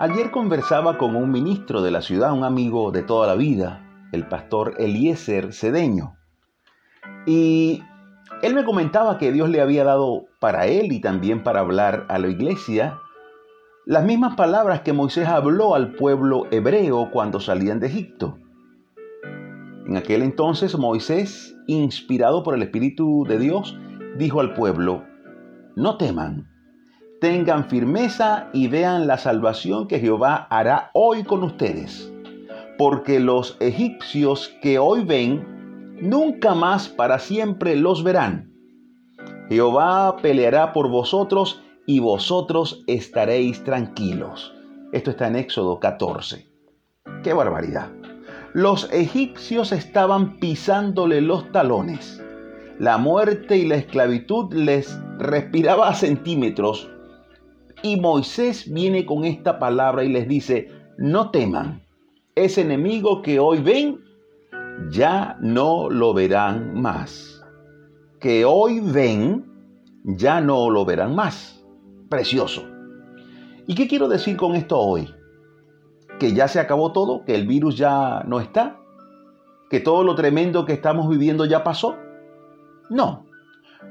Ayer conversaba con un ministro de la ciudad, un amigo de toda la vida, el pastor Eliezer Cedeño. Y él me comentaba que Dios le había dado para él y también para hablar a la iglesia las mismas palabras que Moisés habló al pueblo hebreo cuando salían de Egipto. En aquel entonces Moisés, inspirado por el Espíritu de Dios, dijo al pueblo, no teman, tengan firmeza y vean la salvación que Jehová hará hoy con ustedes. Porque los egipcios que hoy ven, nunca más para siempre los verán. Jehová peleará por vosotros y vosotros estaréis tranquilos. Esto está en Éxodo 14. ¡Qué barbaridad! Los egipcios estaban pisándole los talones. La muerte y la esclavitud les respiraba a centímetros y Moisés viene con esta palabra y les dice, no teman, ese enemigo que hoy ven, ya no lo verán más. Que hoy ven, ya no lo verán más. Precioso. ¿Y qué quiero decir con esto hoy? Que ya se acabó todo, que el virus ya no está, que todo lo tremendo que estamos viviendo ya pasó. No,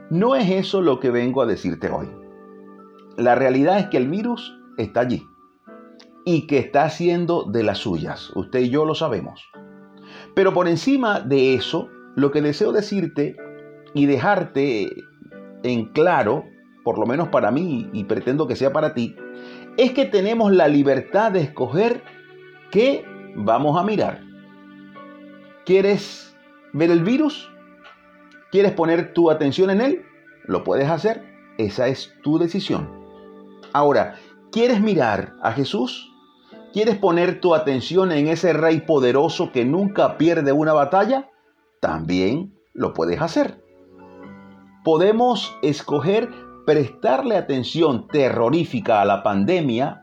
no es eso lo que vengo a decirte hoy. La realidad es que el virus está allí y que está haciendo de las suyas. Usted y yo lo sabemos. Pero por encima de eso, lo que deseo decirte y dejarte en claro, por lo menos para mí y pretendo que sea para ti, es que tenemos la libertad de escoger qué vamos a mirar. ¿Quieres ver el virus? ¿Quieres poner tu atención en él? Lo puedes hacer. Esa es tu decisión. Ahora, ¿quieres mirar a Jesús? ¿Quieres poner tu atención en ese rey poderoso que nunca pierde una batalla? También lo puedes hacer. Podemos escoger prestarle atención terrorífica a la pandemia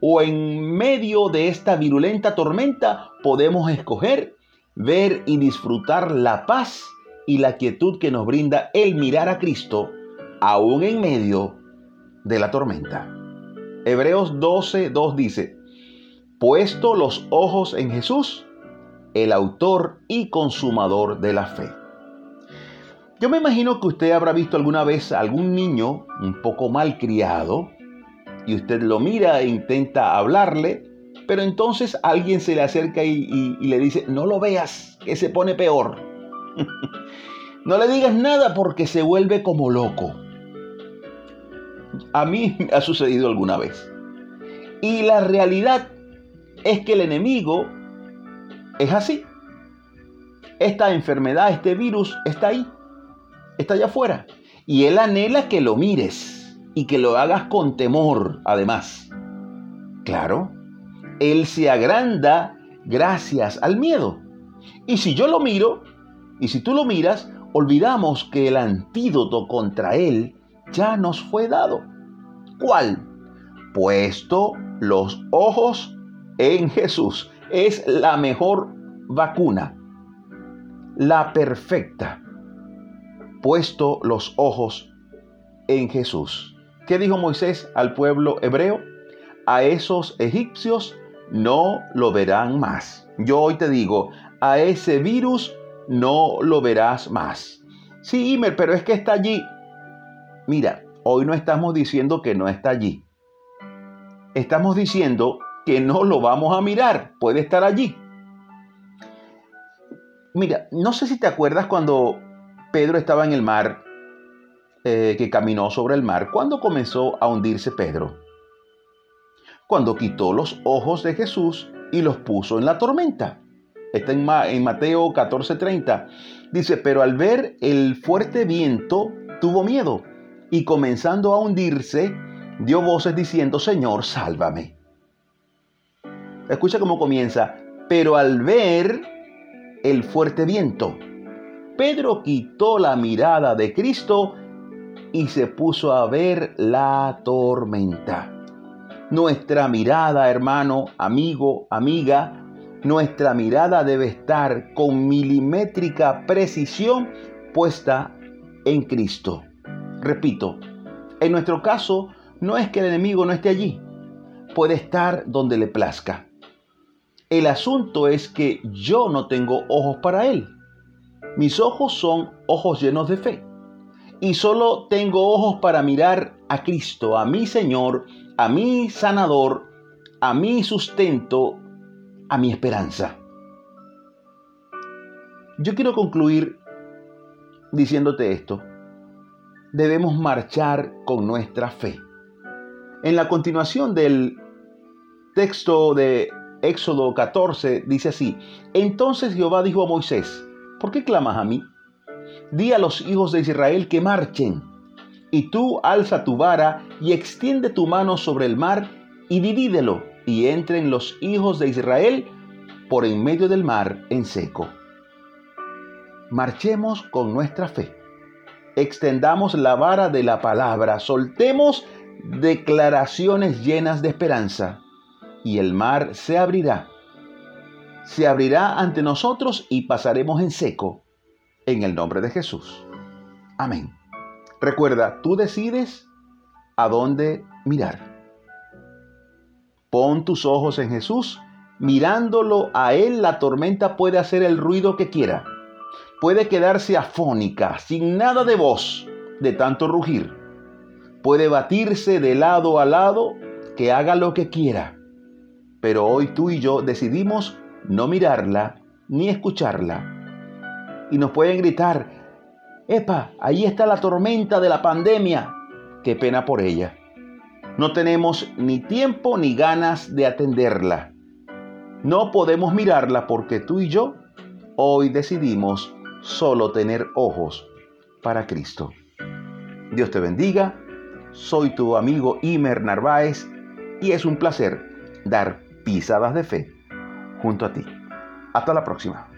o en medio de esta virulenta tormenta podemos escoger ver y disfrutar la paz y la quietud que nos brinda el mirar a Cristo aún en medio de la tormenta. Hebreos 12, 2 dice, puesto los ojos en Jesús, el autor y consumador de la fe. Yo me imagino que usted habrá visto alguna vez a algún niño un poco mal criado y usted lo mira e intenta hablarle, pero entonces alguien se le acerca y, y le dice, no lo veas, que se pone peor. no le digas nada porque se vuelve como loco. A mí me ha sucedido alguna vez. Y la realidad es que el enemigo es así. Esta enfermedad, este virus está ahí, está allá afuera. Y él anhela que lo mires y que lo hagas con temor, además. Claro, él se agranda gracias al miedo. Y si yo lo miro, y si tú lo miras, olvidamos que el antídoto contra él ya nos fue dado. ¿Cuál? Puesto los ojos en Jesús. Es la mejor vacuna, la perfecta. Puesto los ojos en Jesús. ¿Qué dijo Moisés al pueblo hebreo? A esos egipcios no lo verán más. Yo hoy te digo, a ese virus no lo verás más. Sí, Imer, pero es que está allí. Mira, hoy no estamos diciendo que no está allí. Estamos diciendo que no lo vamos a mirar. Puede estar allí. Mira, no sé si te acuerdas cuando Pedro estaba en el mar, eh, que caminó sobre el mar. ¿Cuándo comenzó a hundirse Pedro? Cuando quitó los ojos de Jesús y los puso en la tormenta. Está en, en Mateo 14:30. Dice, pero al ver el fuerte viento, tuvo miedo y comenzando a hundirse, dio voces diciendo, Señor, sálvame. Escucha cómo comienza, pero al ver el fuerte viento, Pedro quitó la mirada de Cristo y se puso a ver la tormenta. Nuestra mirada, hermano, amigo, amiga, nuestra mirada debe estar con milimétrica precisión puesta en Cristo. Repito, en nuestro caso no es que el enemigo no esté allí, puede estar donde le plazca. El asunto es que yo no tengo ojos para Él. Mis ojos son ojos llenos de fe. Y solo tengo ojos para mirar a Cristo, a mi Señor, a mi sanador, a mi sustento, a mi esperanza. Yo quiero concluir diciéndote esto. Debemos marchar con nuestra fe. En la continuación del texto de Éxodo 14 dice así, entonces Jehová dijo a Moisés, ¿por qué clamas a mí? Di a los hijos de Israel que marchen, y tú alza tu vara y extiende tu mano sobre el mar y divídelo, y entren los hijos de Israel por en medio del mar en seco. Marchemos con nuestra fe. Extendamos la vara de la palabra, soltemos declaraciones llenas de esperanza y el mar se abrirá. Se abrirá ante nosotros y pasaremos en seco en el nombre de Jesús. Amén. Recuerda, tú decides a dónde mirar. Pon tus ojos en Jesús. Mirándolo a Él, la tormenta puede hacer el ruido que quiera. Puede quedarse afónica, sin nada de voz, de tanto rugir puede batirse de lado a lado, que haga lo que quiera. Pero hoy tú y yo decidimos no mirarla ni escucharla. Y nos pueden gritar, Epa, ahí está la tormenta de la pandemia. Qué pena por ella. No tenemos ni tiempo ni ganas de atenderla. No podemos mirarla porque tú y yo hoy decidimos solo tener ojos para Cristo. Dios te bendiga soy tu amigo Imer Narváez y es un placer dar pisadas de fe junto a ti. Hasta la próxima.